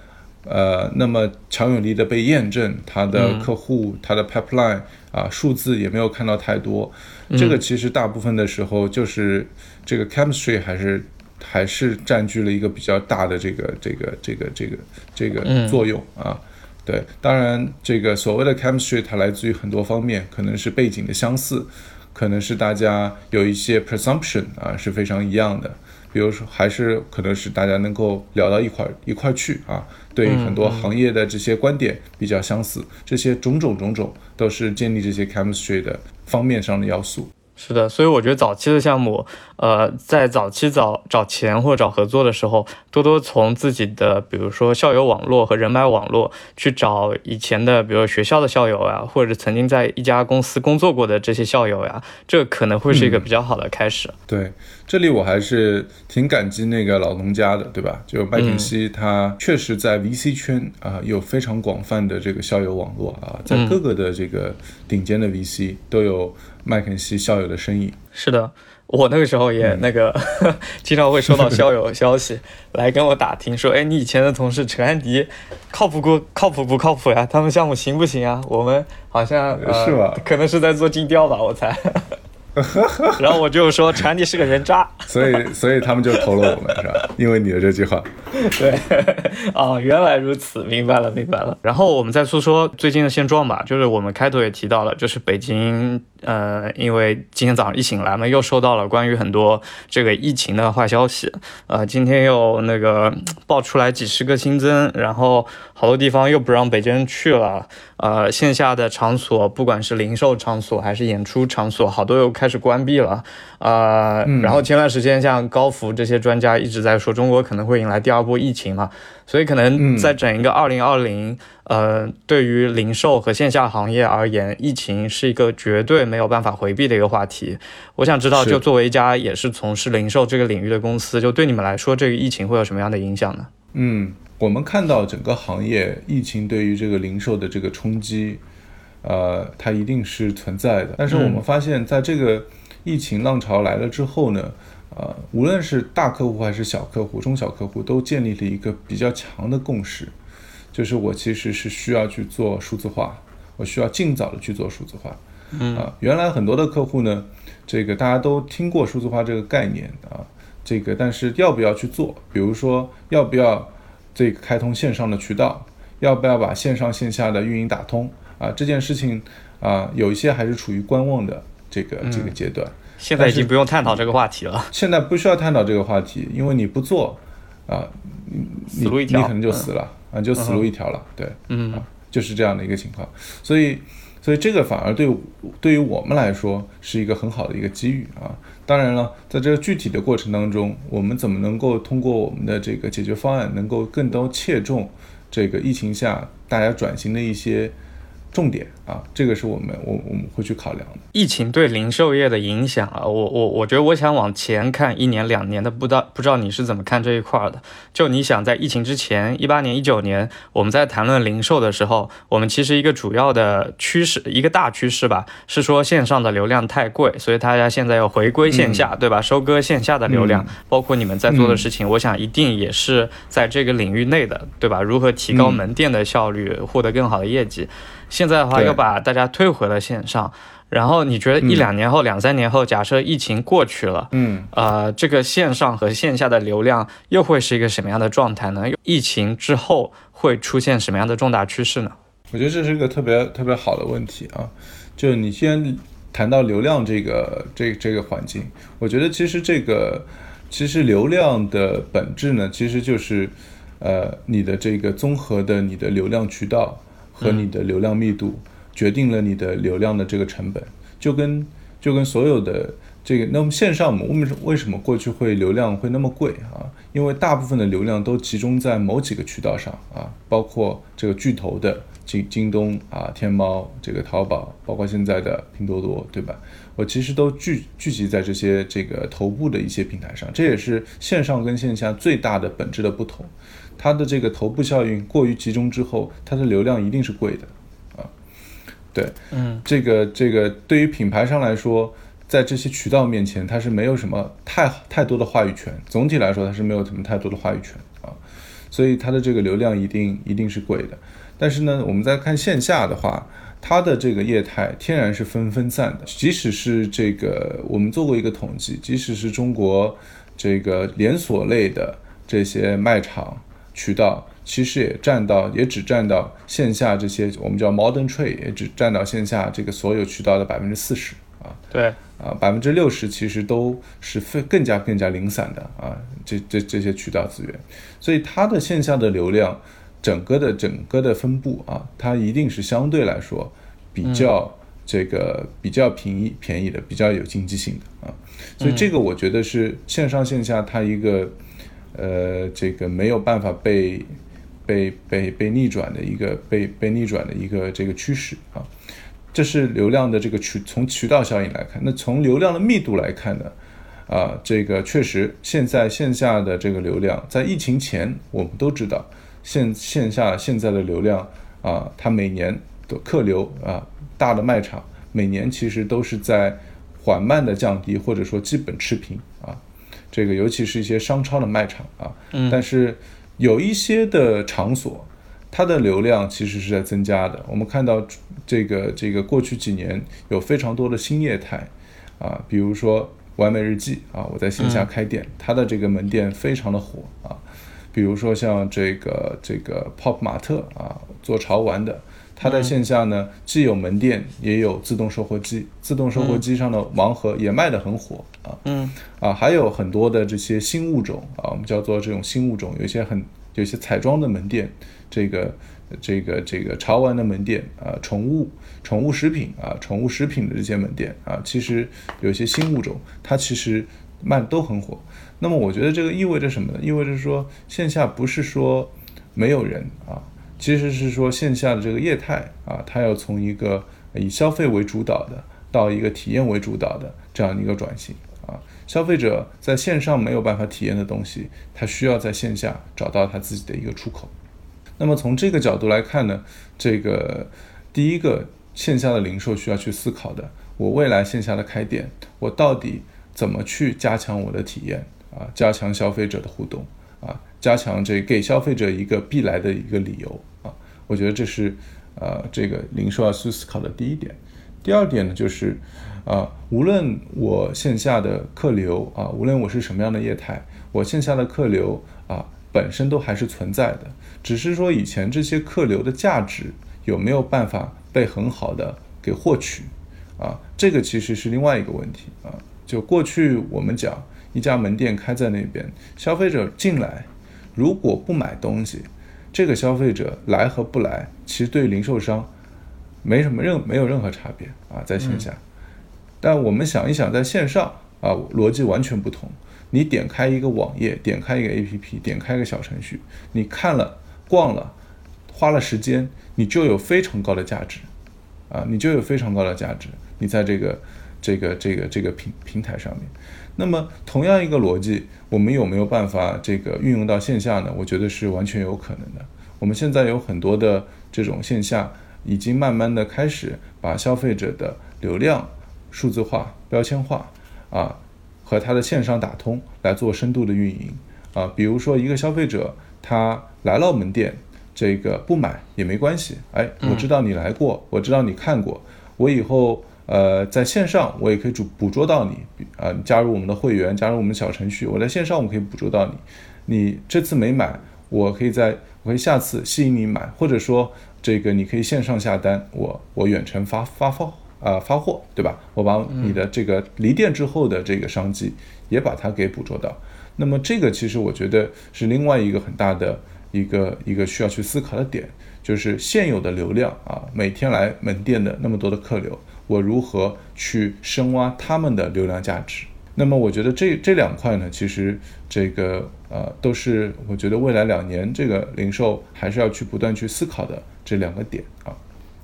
呃那么强有力的被验证，它的客户、它的 pipeline 啊数字也没有看到太多。这个其实大部分的时候就是这个 chemistry 还是。还是占据了一个比较大的这个这个这个这个这个作用啊，对，当然，这个所谓的 chemistry 它来自于很多方面，可能是背景的相似，可能是大家有一些 presumption 啊是非常一样的，比如说还是可能是大家能够聊到一块儿一块儿去啊，对于很多行业的这些观点比较相似，这些种种种种都是建立这些 chemistry 的方面上的要素。是的，所以我觉得早期的项目，呃，在早期找找钱或者找合作的时候，多多从自己的，比如说校友网络和人脉网络去找以前的，比如学校的校友呀，或者曾经在一家公司工作过的这些校友呀，这可能会是一个比较好的开始。对，这里我还是挺感激那个老农家的，对吧？就麦肯锡，他确实在 VC 圈啊、有非常广泛的这个校友网络啊，在各个的这个顶尖的 VC 都有麦肯锡校友的身影。是的，我那个时候也那个、经常会收到校友消息 来跟我打听说，哎，你以前的同事陈安迪靠谱不靠谱不靠谱呀？他们项目行不行啊？我们好像、呃、是吧可能是在做尽调吧，我猜。然后我就说陈安迪是个人渣。所以，所以他们就投了我们，是吧？因为你的这句话。对，哦，原来如此，明白了，明白了。然后我们再说说最近的现状吧，就是我们开头也提到了，就是北京，呃，因为今天早上一醒来嘛，又收到了关于很多这个疫情的坏消息，呃，今天又那个爆出来几十个新增，然后好多地方又不让北京人去了，呃，线下的场所，不管是零售场所还是演出场所，好多又开始关闭了，呃，然后前段时间像高福这些专家一直在说，中国可能会迎来第二波疫情嘛，所以可能在整一个二零二零，呃，对于零售和线下行业而言，疫情是一个绝对没有办法回避的一个话题。我想知道，就作为一家也是从事零售这个领域的公司，就对你们来说，这个疫情会有什么样的影响呢？嗯，我们看到整个行业疫情对于这个零售的这个冲击，呃，它一定是存在的。但是我们发现，在这个疫情浪潮来了之后呢，呃，无论是大客户还是小客户、中小客户，都建立了一个比较强的共识，就是我其实是需要去做数字化，我需要尽早的去做数字化。嗯啊，原来很多的客户呢，这个大家都听过数字化这个概念啊，这个但是要不要去做？比如说要不要这个开通线上的渠道，要不要把线上线下的运营打通啊？这件事情啊，有一些还是处于观望的这个这个阶段。现在已经不用探讨这个话题了。现在不需要探讨这个话题，因为你不做啊，你死路一条你可能就死了、啊，就死路一条了。对，嗯啊，就是这样的一个情况。所以，所以这个反而对对于我们来说是一个很好的一个机遇啊。当然了，在这个具体的过程当中，我们怎么能够通过我们的这个解决方案，能够更多切中这个疫情下大家转型的一些重点啊，这个是我们我我们会去考量的。疫情对零售业的影响啊，我我我觉得我想往前看一年两年的，不知道不知道你是怎么看这一块儿的？就你想在疫情之前，一八年、一九年，我们在谈论零售的时候，我们其实一个主要的趋势，一个大趋势吧，是说线上的流量太贵，所以大家现在要回归线下，对吧？收割线下的流量，嗯包括你们在做的事情，我想一定也是在这个领域内的，对吧？如何提高嗯门店的效率，获得更好的业绩？现在的话，又把大家推回了线上。然后你觉得一嗯两年后、两三年后，假设疫情过去了，嗯。呃，这个线上和线下的流量又会是一个什么样的状态呢？疫情之后会出现什么样的重大趋势呢？我觉得这是一个特别特别好的问题啊！就你先谈到流量这个这这个环境，我觉得其实这个其实流量的本质呢，其实就是呃你的这个综合的你的流量渠道和你的流量密度，决定了你的流量的这个成本，就跟就跟所有的这个，那么线上我们为什么过去会流量会那么贵啊？因为大部分的流量都集中在某几个渠道上啊，包括这个巨头的京京东啊、天猫、这个淘宝，包括现在的拼多多，对吧？我其实都聚聚集在这些这个头部的一些平台上，这也是线上跟线下最大的本质的不同。它的这个头部效应过于集中之后，它的流量一定是贵的啊。对，嗯，这个这个对于品牌商来说，在这些渠道面前，它是没有什么太太多的话语权。总体来说，它是没有什么太多的话语权啊，所以它的这个流量一定一定是贵的。但是呢，我们再看线下的话，它的这个业态天然是分分散的。即使是这个，我们做过一个统计，即使是中国这个连锁类的这些卖场渠道，其实也占到，也只占到线下这些我们叫 modern trade，也只占到线下这个所有渠道的百分之四十啊。对，啊，百分之六十其实都是非更加更加零散的啊，这这这些渠道资源，所以它的线下的流量，整个的整个的分布啊，它一定是相对来说比较这个比较便宜便宜的，比较有经济性的啊，所以这个我觉得是线上线下它一个呃这个没有办法被被被被逆转的一个被被逆转的一个这个趋势啊。这是流量的这个渠从渠道效应来看，那从流量的密度来看呢，啊，这个确实现在线下的这个流量，在疫情前我们都知道，线线下现在的流量啊，它每年的客流啊，大的卖场每年其实都是在缓慢的降低，或者说基本持平啊，这个尤其是一些商超的卖场啊，嗯但是有一些的场所。它的流量其实是在增加的。我们看到这个这个过去几年有非常多的新业态啊，比如说完美日记啊，我在线下开店，它的这个门店非常的火啊。比如说像这个这个 Pop 玛特啊，做潮玩的，它在线下呢既有门店，也有自动售货机，自动售货机上的盲盒也卖得很火啊。嗯啊，还有很多的这些新物种啊，我们叫做这种新物种，有一些很有一些彩妆的门店，这个这个这个潮玩的门店啊，宠物宠物食品啊，宠物食品的这些门店啊，其实有一些新物种，它其实卖的都很火。那么我觉得这个意味着什么呢？意味着说线下不是说没有人啊，其实是说线下的这个业态啊，它要从一个以消费为主导的，到一个体验为主导的这样一个转型啊。消费者在线上没有办法体验的东西，他需要在线下找到他自己的一个出口。那么从这个角度来看呢，这个第一个线下的零售需要去思考的，我未来线下的开店，我到底怎么去加强我的体验啊，加强消费者的互动啊，加强这给消费者一个必来的一个理由啊，我觉得这是呃这个零售要去思考的第一点。第二点呢，就是啊，无论我线下的客流啊，无论我是什么样的业态，我线下的客流啊本身都还是存在的，只是说以前这些客流的价值有没有办法被很好的给获取啊，这个其实是另外一个问题啊。就过去我们讲一家门店开在那边，消费者进来如果不买东西，这个消费者来和不来，其实对零售商没什么任没有任何差别啊，在线下。但我们想一想，在线上啊，逻辑完全不同。你点开一个网页，点开一个 APP，点开一个小程序，你看了、逛了，花了时间，你就有非常高的价值，啊，你就有非常高的价值。你在这个、这个、这个、这个平平台上面，那么同样一个逻辑，我们有没有办法这个运用到线下呢？我觉得是完全有可能的。我们现在有很多的这种线下，已经慢慢的开始把消费者的流量数字化、标签化，啊。和他的线上打通来做深度的运营啊，比如说一个消费者他来了门店，这个不买也没关系，哎，我知道你来过，我知道你看过，我以后呃在线上我也可以捕捕捉到你啊，加入我们的会员，加入我们小程序，我在线上我可以捕捉到你，你这次没买，我可以在我可以下次吸引你买，或者说这个你可以线上下单，我我远程发发放。啊，发货对吧？我把你的这个离店之后的这个商机也把它给捕捉到。那么这个其实我觉得是另外一个很大的一个一个需要去思考的点，就是现有的流量啊，每天来门店的那么多的客流，我如何去深挖他们的流量价值？那么我觉得这这两块呢，其实这个呃都是我觉得未来两年这个零售还是要去不断去思考的这两个点啊。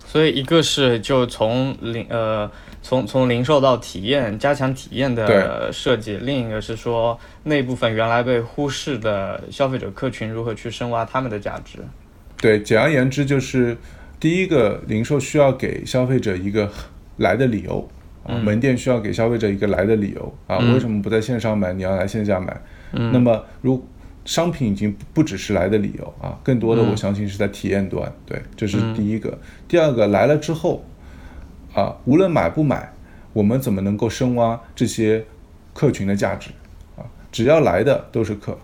所以一个是就从零呃从从零售到体验加强体验的设计，另一个是说那部分原来被忽视的消费者客群如何去深挖他们的价值。对，简而言之就是第一个零售需要给消费者一个来的理由啊，门店需要给消费者一个来的理由啊，为什么不在线上买，你要来线下买？那么如商品已经不只是来的理由啊，更多的我相信是在体验端。对，这是第一个。第二个来了之后，啊，无论买不买，我们怎么能够深挖这些客群的价值？啊，只要来的都是客，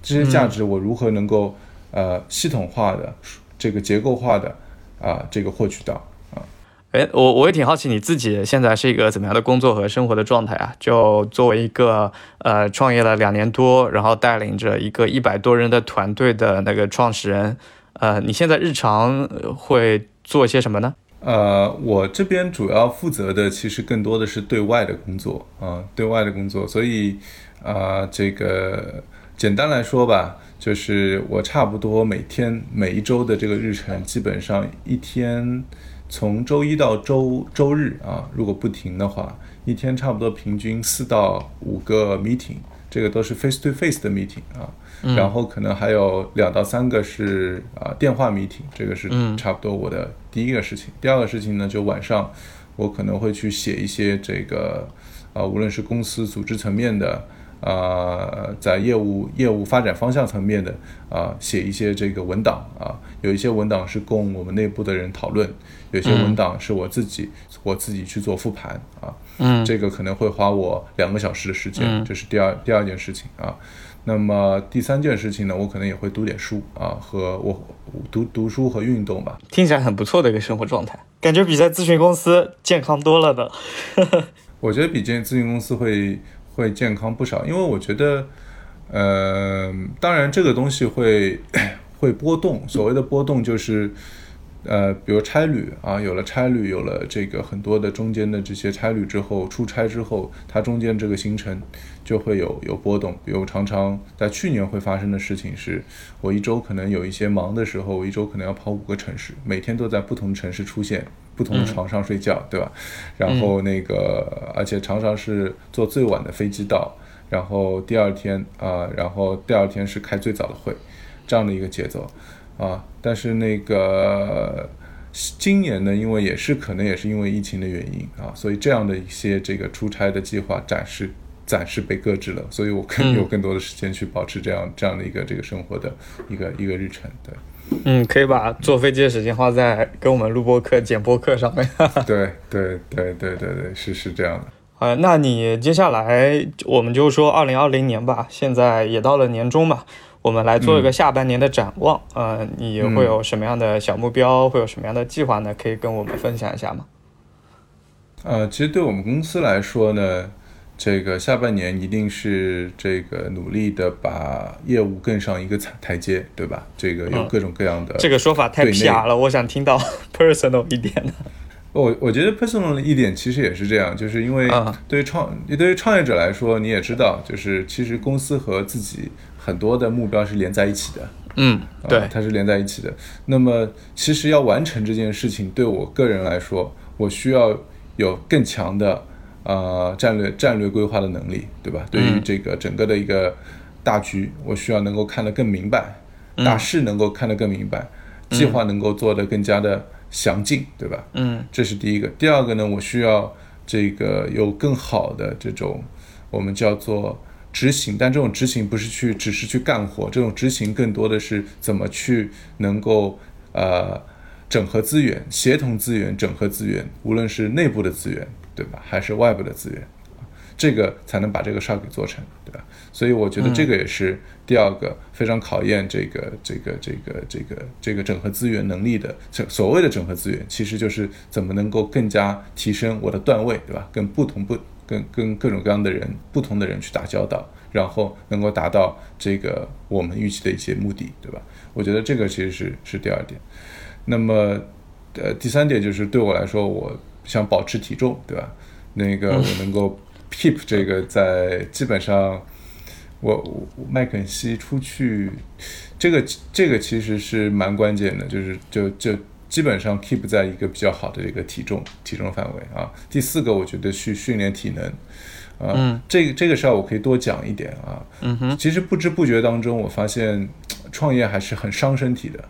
这些价值我如何能够呃系统化的、这个结构化的啊这个获取到？哎，我我也挺好奇你自己现在是一个怎么样的工作和生活的状态啊？就作为一个呃创业了两年多，然后带领着一个一百多人的团队的那个创始人，呃，你现在日常会做些什么呢？呃，我这边主要负责的其实更多的是对外的工作啊，对外的工作，所以啊，这个简单来说吧，就是我差不多每天每一周的这个日程，基本上一天。从周一到周周日啊，如果不停的话，一天差不多平均四到五个 meeting，这个都是 face to face 的 meeting 啊，然后可能还有两到三个是啊电话 meeting，这个是差不多我的第一个事情。第二个事情呢，就晚上我可能会去写一些这个啊，无论是公司组织层面的。啊，在业务业务发展方向层面的啊，写一些这个文档啊，有一些文档是供我们内部的人讨论，有些文档是我自己我自己去做复盘啊，嗯，这个可能会花我两个小时的时间，这是第二第二件事情啊。那么第三件事情呢，我可能也会读点书啊，和我读读书和运动吧。听起来很不错的一个生活状态，感觉比在咨询公司健康多了的。我觉得比这咨询公司会。会健康不少，因为我觉得，呃，当然这个东西会 会波动。所谓的波动就是，呃，比如差旅啊，有了差旅，有了这个很多的中间的这些差旅之后，出差之后，它中间这个行程就会有有波动。比如常常在去年会发生的事情是，我一周可能有一些忙的时候，我一周可能要跑五个城市，每天都在不同城市出现。不同的床上睡觉，对吧？然后那个，而且常常是坐最晚的飞机到，然后第二天啊，然后第二天是开最早的会，这样的一个节奏啊。但是那个今年呢，因为也是可能也是因为疫情的原因啊，所以这样的一些这个出差的计划暂时暂时被搁置了，所以我更有更多的时间去保持这样这样的一个这个生活的一个一个日程，对。嗯，可以把坐飞机的时间花在跟我们录播课、剪播课上面。对对对对对对，是是这样的。呃，那你接下来我们就说二零二零年吧，现在也到了年终嘛，我们来做一个下半年的展望。呃，你会有什么样的小目标，会有什么样的计划呢？可以跟我们分享一下吗？呃，其实对我们公司来说呢，这个下半年一定是这个努力的把业务更上一个台台阶，对吧？这个有各种各样的、这个说法太对内 PR 了，我想听到 personal 一点的。我我觉得 personal 的一点其实也是这样，就是因为啊对于创对于创业者来说，你也知道，就是其实公司和自己很多的目标是连在一起的。嗯，啊对，它是连在一起的。那么，其实要完成这件事情，对我个人来说，我需要有更强的呃战略战略规划的能力，对吧？对于这个整个的一个大局，我需要能够看得更明白，大势能够看得更明白，计划能够做得更加的详尽，对吧？嗯这是第一个。第二个呢，我需要这个有更好的这种我们叫做执行，但这种执行不是去只是去干活，这种执行更多的是怎么去能够呃整合资源、协同资源、整合资源，无论是内部的资源，对吧，还是外部的资源。这个才能把这个事儿给做成，对吧？所以我觉得这个也是第二个非常考验这个这个这个这个这个整合资源能力的。这所谓的整合资源，其实就是怎么能够更加提升我的段位，对吧？跟不同不跟跟各种各样的人、不同的人去打交道，然后能够达到这个我们预期的一些目的，对吧？我觉得这个其实是是第二点。那么，呃，第三点就是对我来说，我想保持体重，对吧？那个我能够 keep 这个在基本上，我我麦肯锡出去，这个这个其实是蛮关键的，就是就就基本上 keep 在一个比较好的一个体重体重范围啊。第四个，我觉得去训练体能。啊，这个这个事儿我可以多讲一点啊。嗯哼，其实不知不觉当中，我发现 创业还是很伤身体的。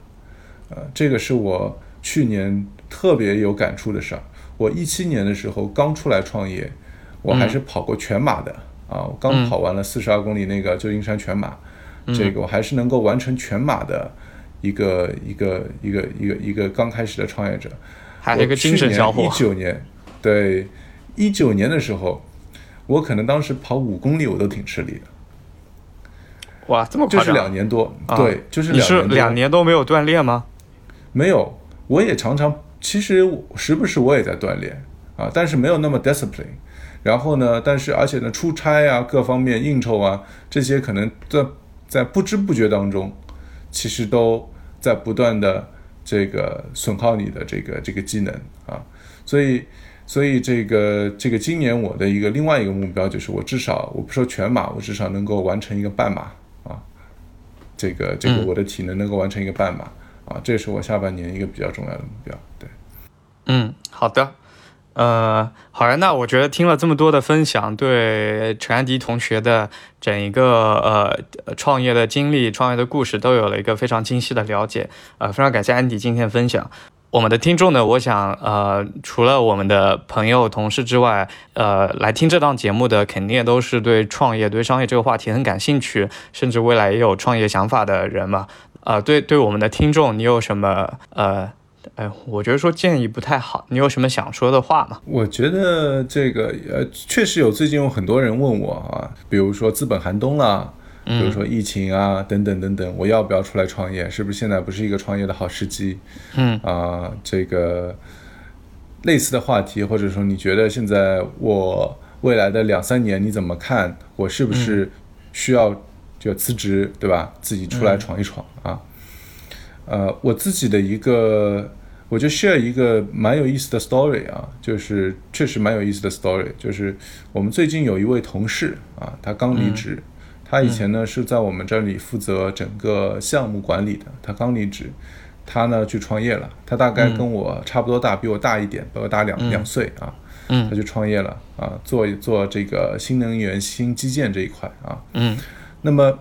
呃，这个是我去年特别有感触的事儿。我一七年的时候刚出来创业，我还是跑过全马的、啊，我刚跑完了四十二公里那个旧金山全马，这个我还是能够完成全马的一个一个一个一个一个刚开始的创业者。还有一个精神小伙一。九年，对，一九年的时候，我可能当时跑五公里我都挺吃力的，哇，这么就是？两年多，啊对，就是你是两年多两年都没有锻炼吗？没有，我也常常，其实时不时我也在锻炼啊，但是没有那么 discipline。然后呢，但是而且呢，出差啊，各方面应酬啊，这些可能在在不知不觉当中，其实都在不断的这个损耗你的这个这个机能啊。所以，所以这个这个今年我的一个另外一个目标就是，我至少我不说全马，我至少能够完成一个半马啊。这个这个我的体能能够完成一个半马。啊，这是我下半年一个比较重要的目标。对，嗯，好的。呃，好呀，那我觉得听了这么多的分享，对陈安迪同学的整一个呃创业的经历、创业的故事都有了一个非常清晰的了解。呃，非常感谢安迪今天的分享。我们的听众呢，我想呃，除了我们的朋友、同事之外，呃，来听这档节目的肯定也都是对创业、对商业这个话题很感兴趣，甚至未来也有创业想法的人嘛。呃，对对，我们的听众，你有什么呃？哎，我觉得说建议不太好。你有什么想说的话吗？我觉得这个呃，确实有最近有很多人问我啊，比如说资本寒冬啦，比如说疫情啊，等等等等，我要不要出来创业？是不是现在不是一个创业的好时机？嗯啊、这个类似的话题，或者说你觉得现在我未来的两三年你怎么看？我是不是需要就辞职，对吧？自己出来闯一闯啊？呃，我自己的一个，我就 share 一个蛮有意思的 story 啊，就是确实蛮有意思的 story，就是我们最近有一位同事啊，他刚离职，他以前呢是在我们这里负责整个项目管理的，他刚离职，他呢去创业了，他大概跟我差不多大，比我大一点，比我大两、两岁啊，嗯。他去创业了啊，做做这个新能源、新基建这一块啊，嗯。那么，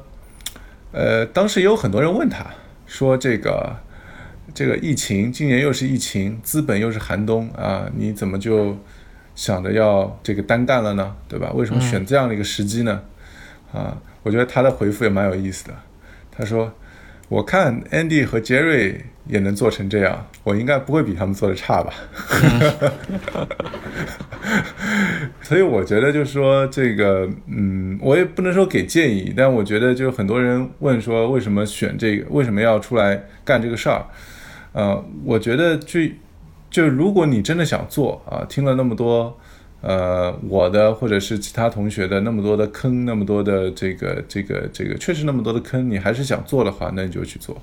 呃，当时也有很多人问他说：“这个这个疫情，今年又是疫情，资本又是寒冬啊，你怎么就想着要这个单干了呢？对吧？为什么选这样的一个时机呢？”啊，我觉得他的回复也蛮有意思的。他说：“我看 Andy 和 Jerry 也能做成这样，我应该不会比他们做的差吧？” 所以我觉得就是说这个，嗯，我也不能说给建议，但我觉得就很多人问说为什么选这个，为什么要出来干这个事儿，呃，我觉得就就如果你真的想做啊，听了那么多呃，我的或者是其他同学的那么多的坑，那么多的这个这个这个，确实那么多的坑，你还是想做的话，那你就去做。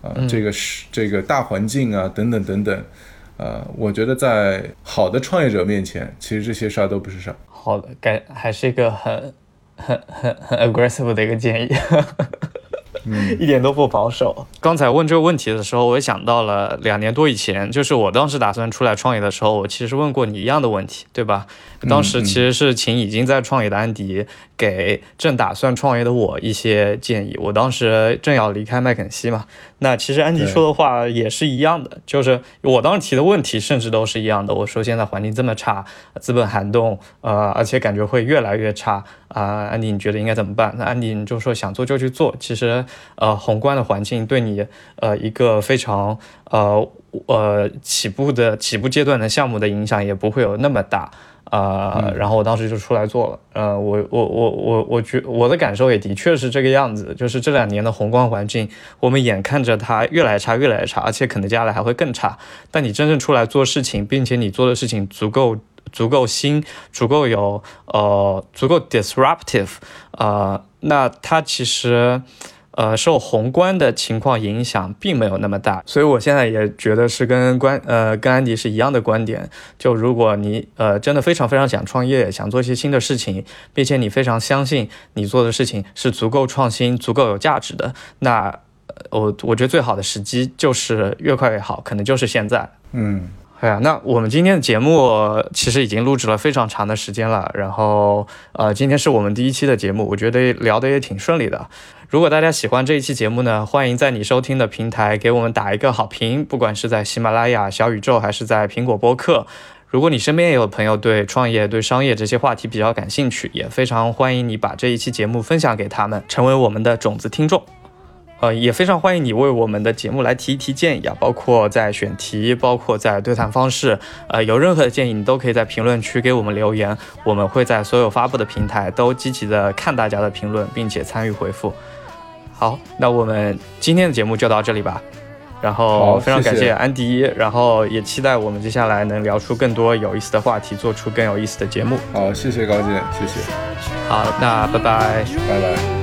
啊，这个是这个大环境啊，等等等等。呃，我觉得在好的创业者面前，其实这些事儿都不是事儿。好的，感还是一个很很很很 aggressive 的一个建议。一点都不保守。刚才问这个问题的时候，我也想到了两年多以前，就是我当时打算出来创业的时候，我其实问过你一样的问题，对吧？当时其实是请已经在创业的安迪给正打算创业的我一些建议。我当时正要离开麦肯锡嘛，那其实安迪说的话也是一样的，就是我当时提的问题甚至都是一样的。我说现在环境这么差，资本寒冬，呃，而且感觉会越来越差啊。安迪，你觉得应该怎么办？那安迪你就说想做就去做。其实。呃，宏观的环境对你，呃，一个非常呃呃起步的起步阶段的项目的影响也不会有那么大，呃，然后我当时就出来做了，呃，我我我我我觉我的感受也的确是这个样子，就是这两年的宏观环境，我们眼看着它越来越差，越来越差，而且可能接下来还会更差。但你真正出来做事情，并且你做的事情足够足够新，足够有呃足够 disruptive，呃，那它其实。呃，受宏观的情况影响并没有那么大，所以我现在也觉得是跟关呃跟安迪是一样的观点。就如果你呃真的非常非常想创业，想做一些新的事情，并且你非常相信你做的事情是足够创新、足够有价值的，那我我觉得最好的时机就是越快越好，可能就是现在。嗯，哎呀，那我们今天的节目其实已经录制了非常长的时间了，然后呃今天是我们第一期的节目，我觉得聊得也挺顺利的。如果大家喜欢这一期节目呢，欢迎在你收听的平台给我们打一个好评，不管是在喜马拉雅、小宇宙还是在苹果播客。如果你身边也有朋友对创业、对商业这些话题比较感兴趣，也非常欢迎你把这一期节目分享给他们，成为我们的种子听众。呃，也非常欢迎你为我们的节目来提一提建议啊，包括在选题，包括在对谈方式，呃，有任何的建议，你都可以在评论区给我们留言，我们会在所有发布的平台都积极的看大家的评论，并且参与回复。好，那我们今天的节目就到这里吧。然后非常感谢安迪，然后也期待我们接下来能聊出更多有意思的话题，做出更有意思的节目。好，谢谢高健，谢谢。好，那拜拜，拜拜。